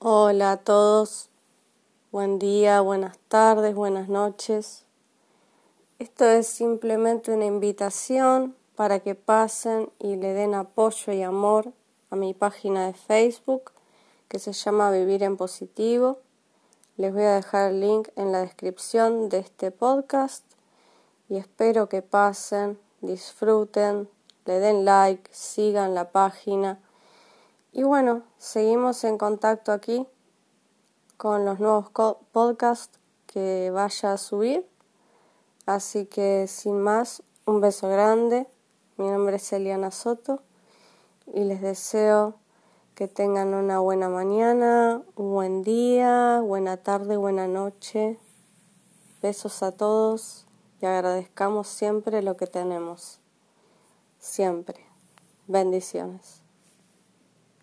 Hola a todos, buen día, buenas tardes, buenas noches. Esto es simplemente una invitación para que pasen y le den apoyo y amor a mi página de Facebook que se llama Vivir en Positivo. Les voy a dejar el link en la descripción de este podcast y espero que pasen, disfruten, le den like, sigan la página y bueno, seguimos en contacto aquí con los nuevos podcasts que vaya a subir. Así que sin más, un beso grande. Mi nombre es Eliana Soto y les deseo que tengan una buena mañana, un buen día, buena tarde, buena noche. Besos a todos y agradezcamos siempre lo que tenemos. Siempre. Bendiciones.